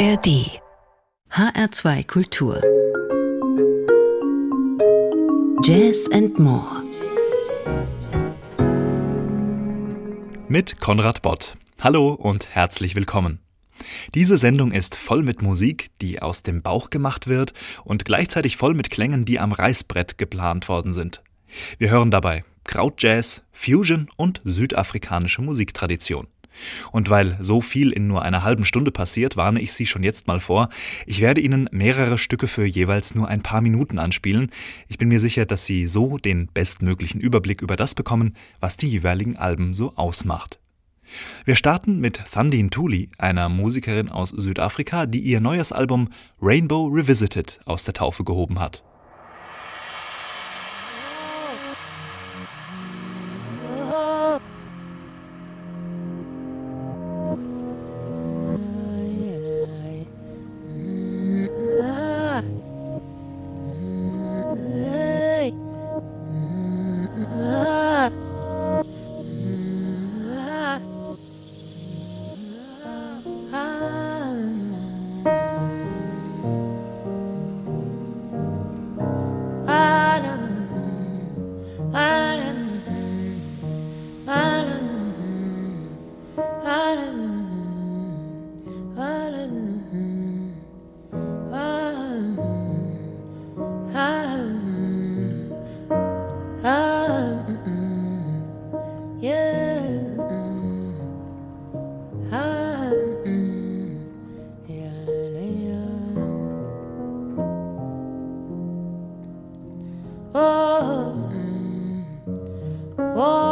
ARD HR2 Kultur Jazz and More mit Konrad Bott. Hallo und herzlich willkommen. Diese Sendung ist voll mit Musik, die aus dem Bauch gemacht wird und gleichzeitig voll mit Klängen, die am Reißbrett geplant worden sind. Wir hören dabei Krautjazz, Fusion und südafrikanische Musiktradition. Und weil so viel in nur einer halben Stunde passiert, warne ich Sie schon jetzt mal vor. Ich werde Ihnen mehrere Stücke für jeweils nur ein paar Minuten anspielen. Ich bin mir sicher, dass Sie so den bestmöglichen Überblick über das bekommen, was die jeweiligen Alben so ausmacht. Wir starten mit Thundin Thuli, einer Musikerin aus Südafrika, die ihr neues Album Rainbow Revisited aus der Taufe gehoben hat. oh. oh.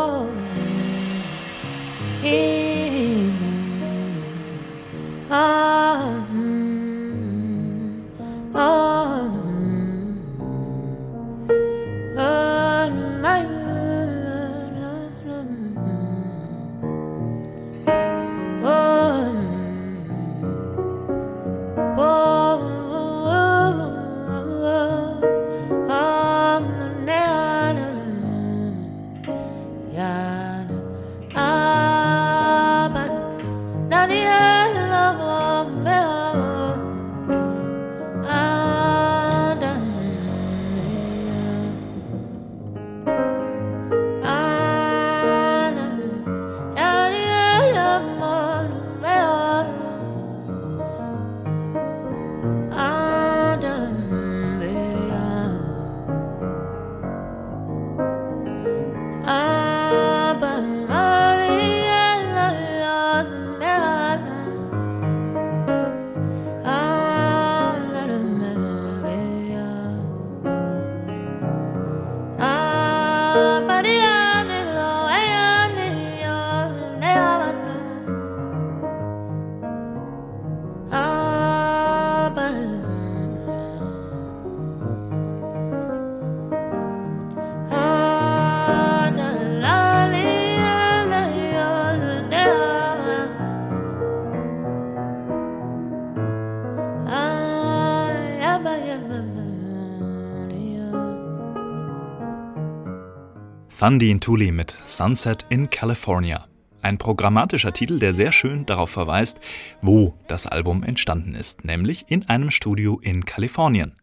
Thandi Ntuli mit Sunset in California. Ein programmatischer Titel, der sehr schön darauf verweist, wo das Album entstanden ist, nämlich in einem Studio in Kalifornien.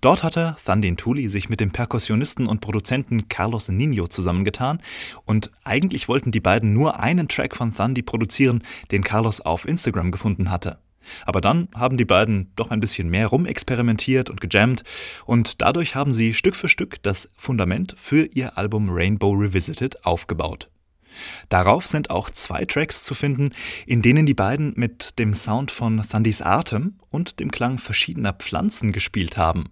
Dort hatte Thundin Ntuli sich mit dem Perkussionisten und Produzenten Carlos Nino zusammengetan und eigentlich wollten die beiden nur einen Track von Thundy produzieren, den Carlos auf Instagram gefunden hatte. Aber dann haben die beiden doch ein bisschen mehr rumexperimentiert und gejammt und dadurch haben sie Stück für Stück das Fundament für ihr Album Rainbow Revisited aufgebaut. Darauf sind auch zwei Tracks zu finden, in denen die beiden mit dem Sound von Thundys Atem und dem Klang verschiedener Pflanzen gespielt haben.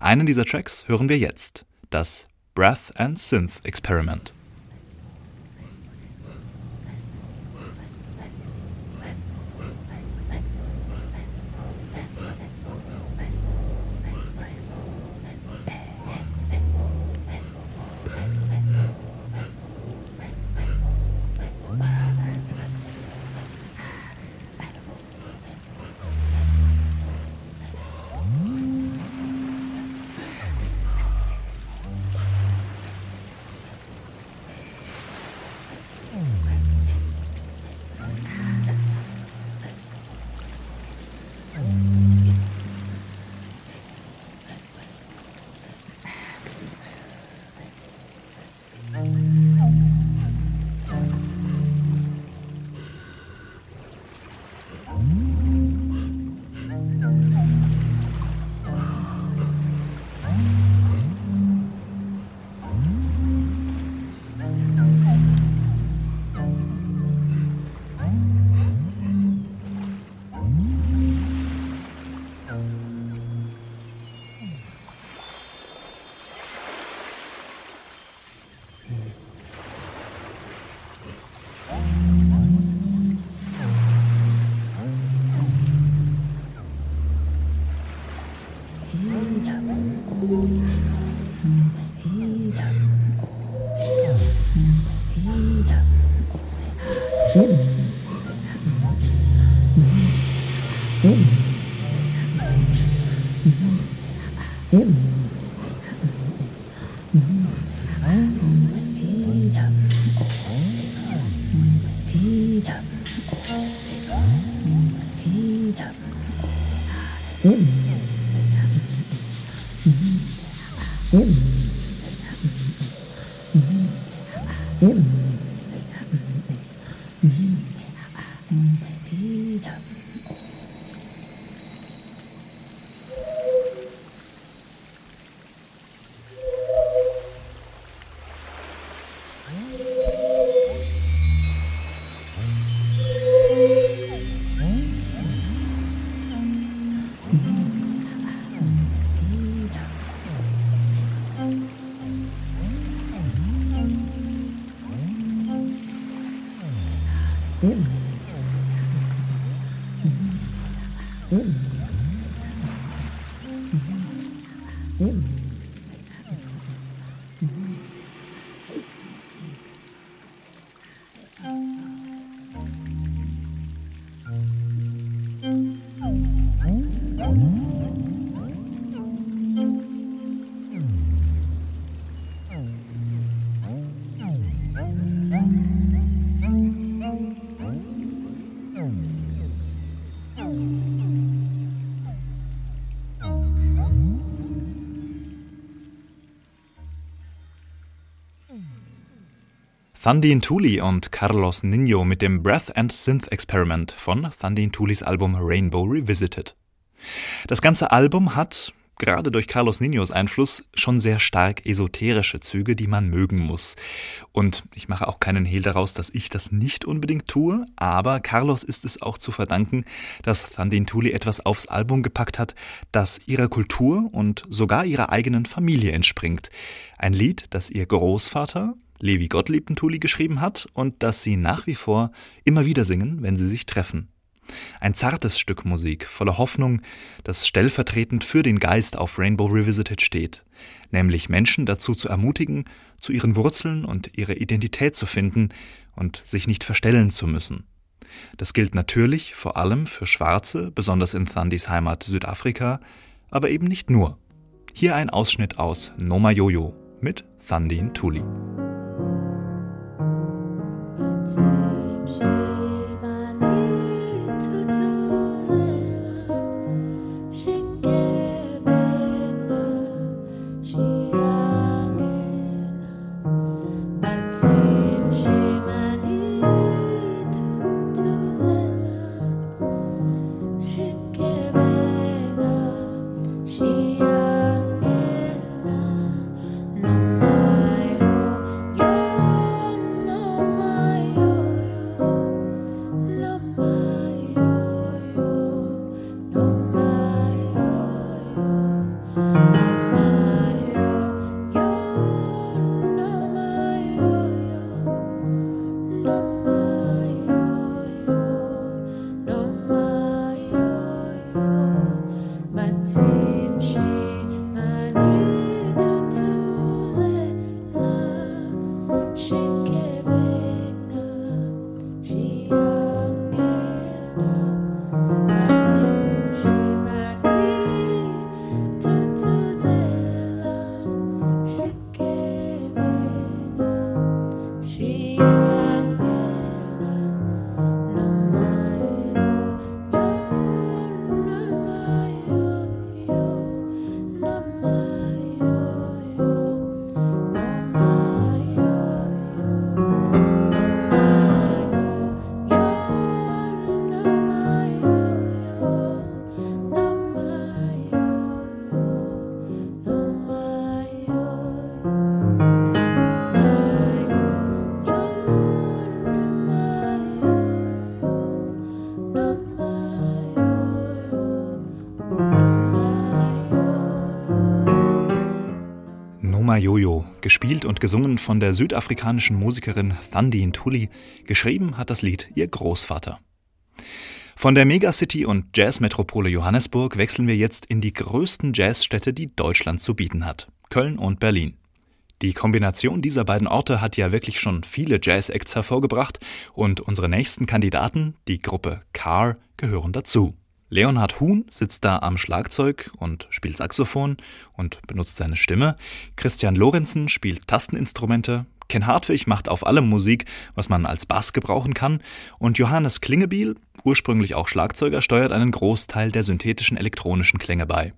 Einen dieser Tracks hören wir jetzt, das Breath and Synth Experiment. Thundin Thuli und Carlos Nino mit dem Breath and Synth Experiment von Thundin Thulis Album Rainbow Revisited. Das ganze Album hat, gerade durch Carlos Ninos Einfluss, schon sehr stark esoterische Züge, die man mögen muss. Und ich mache auch keinen Hehl daraus, dass ich das nicht unbedingt tue, aber Carlos ist es auch zu verdanken, dass Thundin Thuli etwas aufs Album gepackt hat, das ihrer Kultur und sogar ihrer eigenen Familie entspringt. Ein Lied, das ihr Großvater, Levi Gottlieb Ntuli geschrieben hat und das sie nach wie vor immer wieder singen, wenn sie sich treffen. Ein zartes Stück Musik voller Hoffnung, das stellvertretend für den Geist auf Rainbow Revisited steht, nämlich Menschen dazu zu ermutigen, zu ihren Wurzeln und ihre Identität zu finden und sich nicht verstellen zu müssen. Das gilt natürlich vor allem für Schwarze, besonders in Thundys Heimat Südafrika, aber eben nicht nur. Hier ein Ausschnitt aus Noma Jojo mit Thundin same shape. Jojo, gespielt und gesungen von der südafrikanischen Musikerin Thandi Ntuli, geschrieben hat das Lied ihr Großvater. Von der Megacity und Jazzmetropole Johannesburg wechseln wir jetzt in die größten Jazzstädte, die Deutschland zu bieten hat, Köln und Berlin. Die Kombination dieser beiden Orte hat ja wirklich schon viele Jazz-Acts hervorgebracht und unsere nächsten Kandidaten, die Gruppe Car, gehören dazu. Leonhard Huhn sitzt da am Schlagzeug und spielt Saxophon und benutzt seine Stimme. Christian Lorenzen spielt Tasteninstrumente. Ken Hartwig macht auf allem Musik, was man als Bass gebrauchen kann. Und Johannes Klingebiel, ursprünglich auch Schlagzeuger, steuert einen Großteil der synthetischen elektronischen Klänge bei.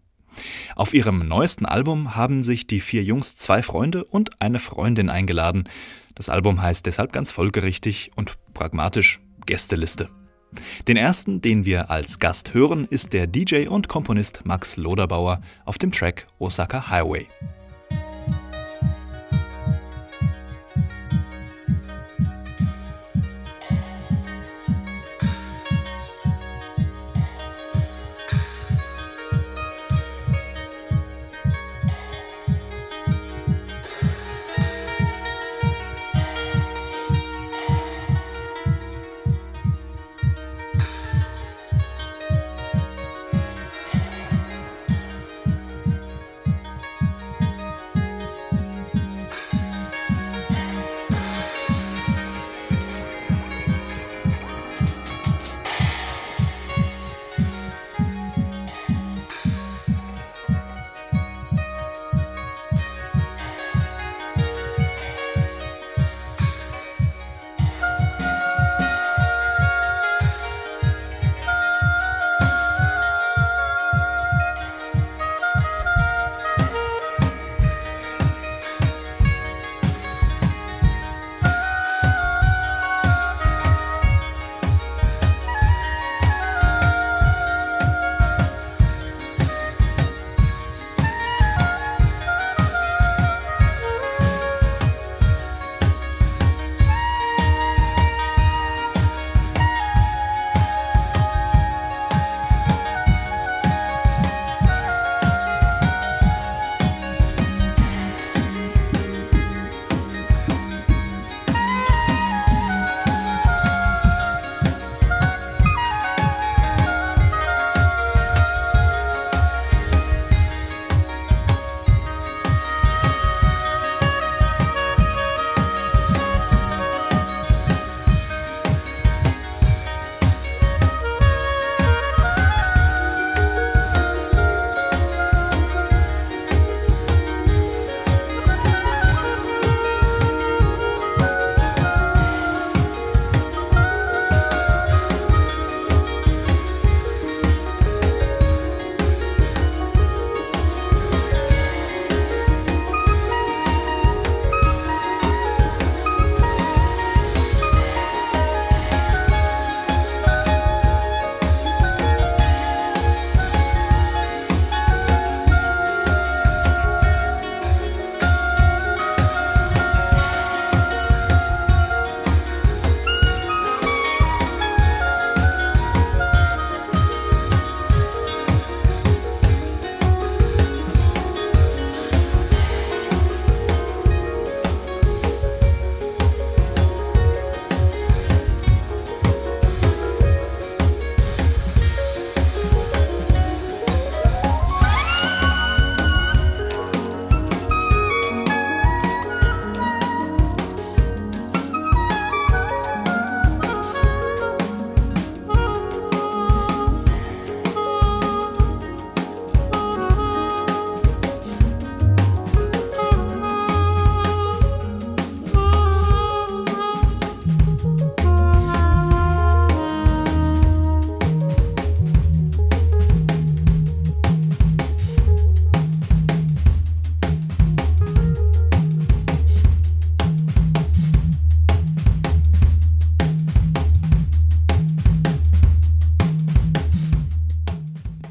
Auf ihrem neuesten Album haben sich die vier Jungs zwei Freunde und eine Freundin eingeladen. Das Album heißt deshalb ganz folgerichtig und pragmatisch Gästeliste. Den ersten, den wir als Gast hören, ist der DJ und Komponist Max Loderbauer auf dem Track Osaka Highway.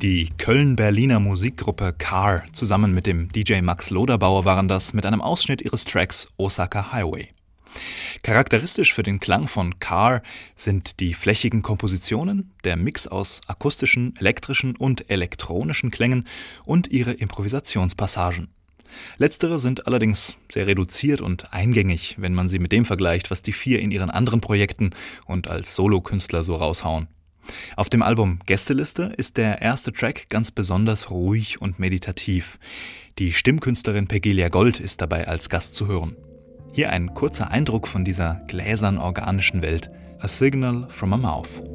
Die Köln-Berliner Musikgruppe Car zusammen mit dem DJ Max Loderbauer waren das mit einem Ausschnitt ihres Tracks Osaka Highway. Charakteristisch für den Klang von Car sind die flächigen Kompositionen, der Mix aus akustischen, elektrischen und elektronischen Klängen und ihre Improvisationspassagen. Letztere sind allerdings sehr reduziert und eingängig, wenn man sie mit dem vergleicht, was die vier in ihren anderen Projekten und als Solokünstler so raushauen. Auf dem Album Gästeliste ist der erste Track ganz besonders ruhig und meditativ. Die Stimmkünstlerin Pegelia Gold ist dabei als Gast zu hören. Hier ein kurzer Eindruck von dieser gläsern organischen Welt. A Signal from a Mouth.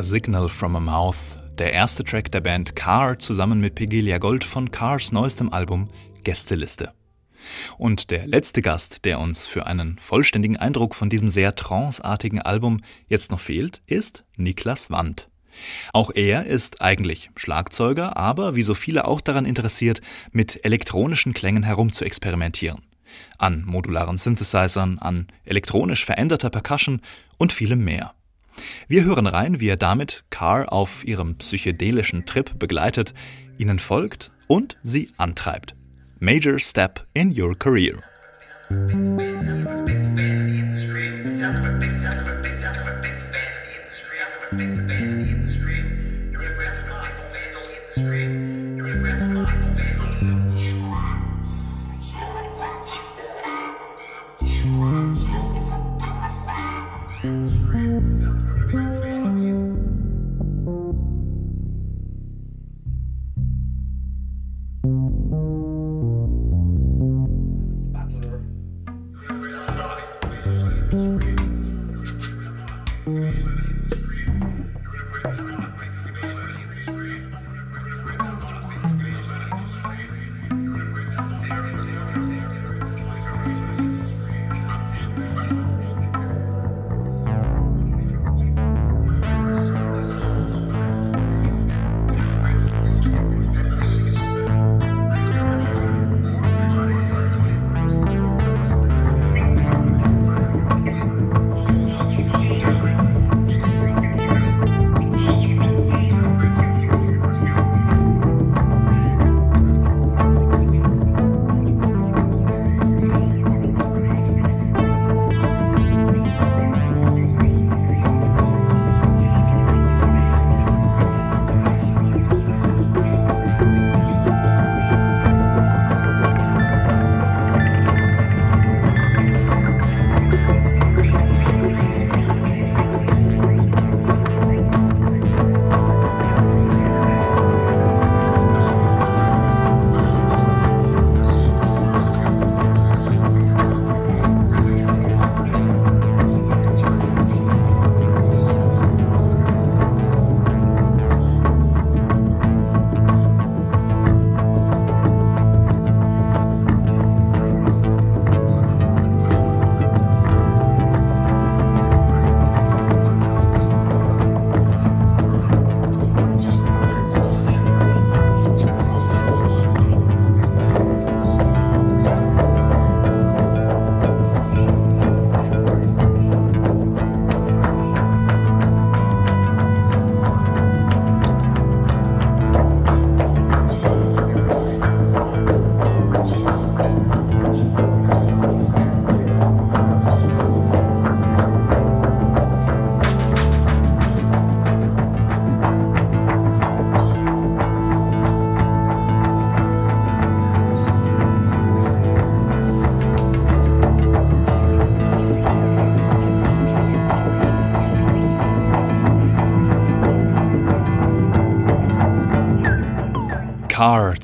A Signal from a Mouth, der erste Track der Band Car zusammen mit Pegelia Gold von Cars neuestem Album Gästeliste. Und der letzte Gast, der uns für einen vollständigen Eindruck von diesem sehr tranceartigen Album jetzt noch fehlt, ist Niklas Wand. Auch er ist eigentlich Schlagzeuger, aber wie so viele auch daran interessiert, mit elektronischen Klängen herumzuexperimentieren. An modularen Synthesizern, an elektronisch veränderter Percussion und vielem mehr. Wir hören rein, wie er damit Carr auf ihrem psychedelischen Trip begleitet, ihnen folgt und sie antreibt. Major Step in Your Career. Car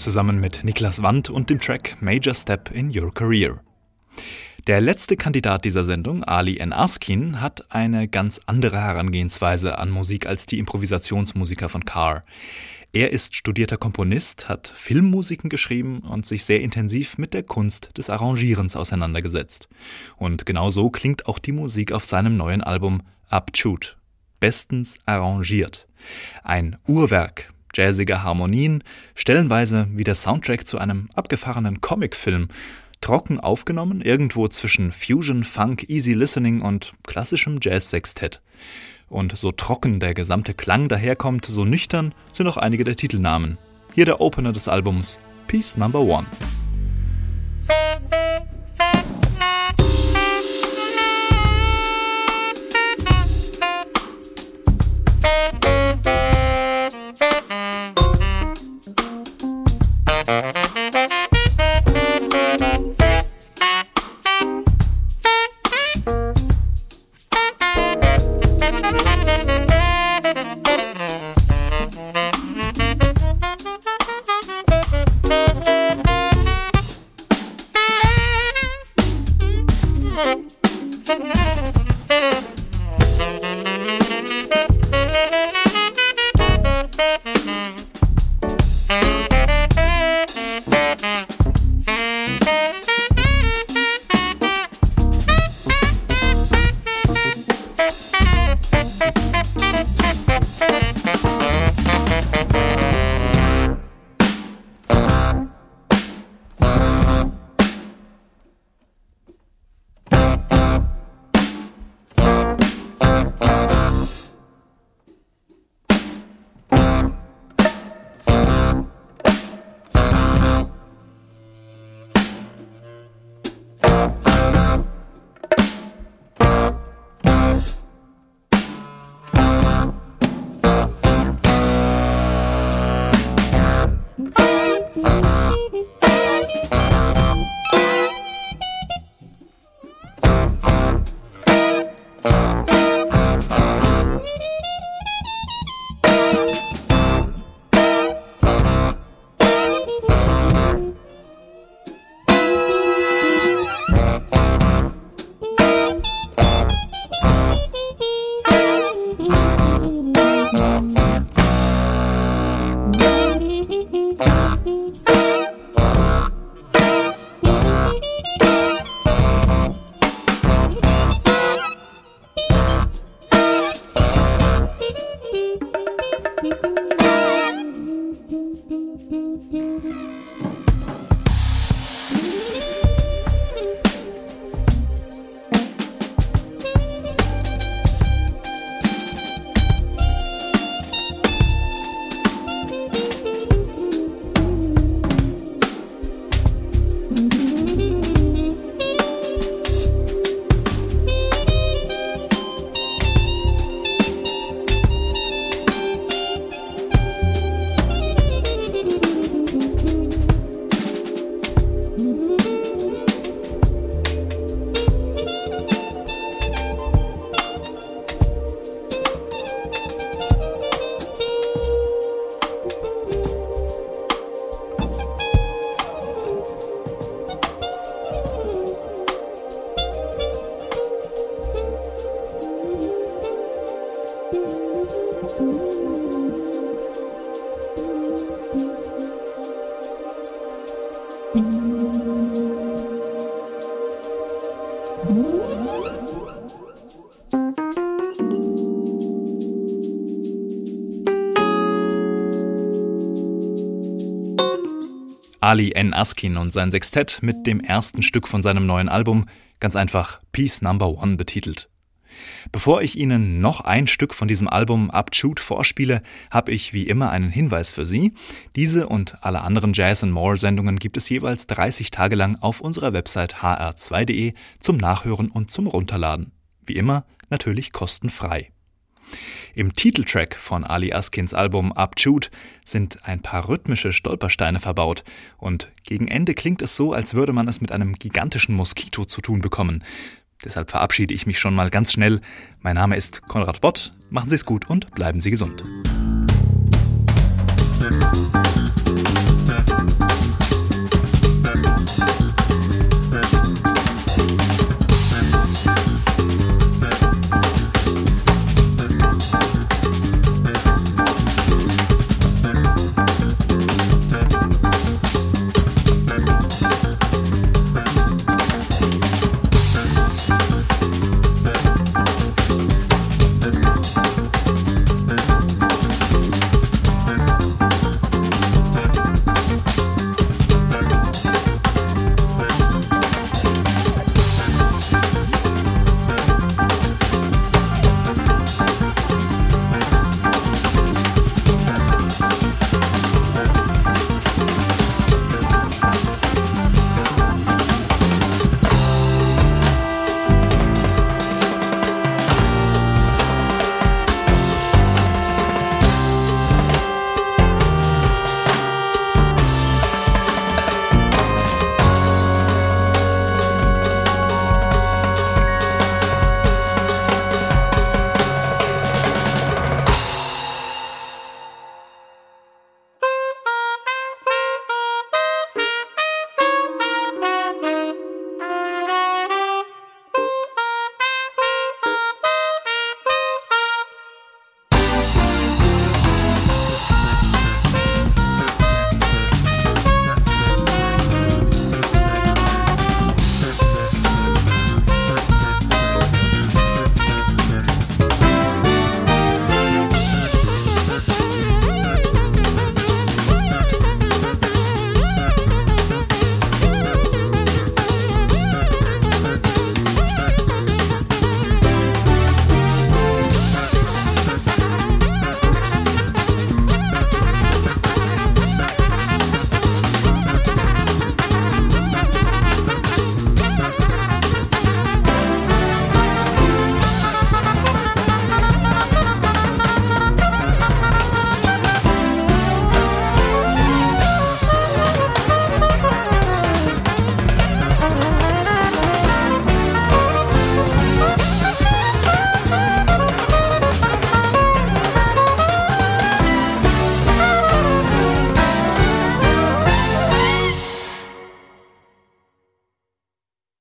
zusammen mit Niklas Wandt und dem Track Major Step in Your Career. Der letzte Kandidat dieser Sendung, Ali N. Askin, hat eine ganz andere Herangehensweise an Musik als die Improvisationsmusiker von Carr. Er ist studierter Komponist, hat Filmmusiken geschrieben und sich sehr intensiv mit der Kunst des Arrangierens auseinandergesetzt. Und genau so klingt auch die Musik auf seinem neuen Album Upchute. Bestens arrangiert. Ein Uhrwerk, jazzige Harmonien, stellenweise wie der Soundtrack zu einem abgefahrenen Comicfilm, trocken aufgenommen, irgendwo zwischen Fusion, Funk, Easy Listening und klassischem Jazz-Sextett. Und so trocken der gesamte Klang daherkommt, so nüchtern sind auch einige der Titelnamen. Hier der Opener des Albums Piece Number One. Thank you. Ali N. Askin und sein Sextett mit dem ersten Stück von seinem neuen Album, ganz einfach Peace Number One betitelt. Bevor ich Ihnen noch ein Stück von diesem Album Upshoot vorspiele, habe ich wie immer einen Hinweis für Sie. Diese und alle anderen Jazz and More Sendungen gibt es jeweils 30 Tage lang auf unserer Website hr2.de zum Nachhören und zum Runterladen. Wie immer natürlich kostenfrei. Im Titeltrack von Ali Askins Album Upchute sind ein paar rhythmische Stolpersteine verbaut und gegen Ende klingt es so, als würde man es mit einem gigantischen Moskito zu tun bekommen. Deshalb verabschiede ich mich schon mal ganz schnell. Mein Name ist Konrad Bott. Machen Sie es gut und bleiben Sie gesund.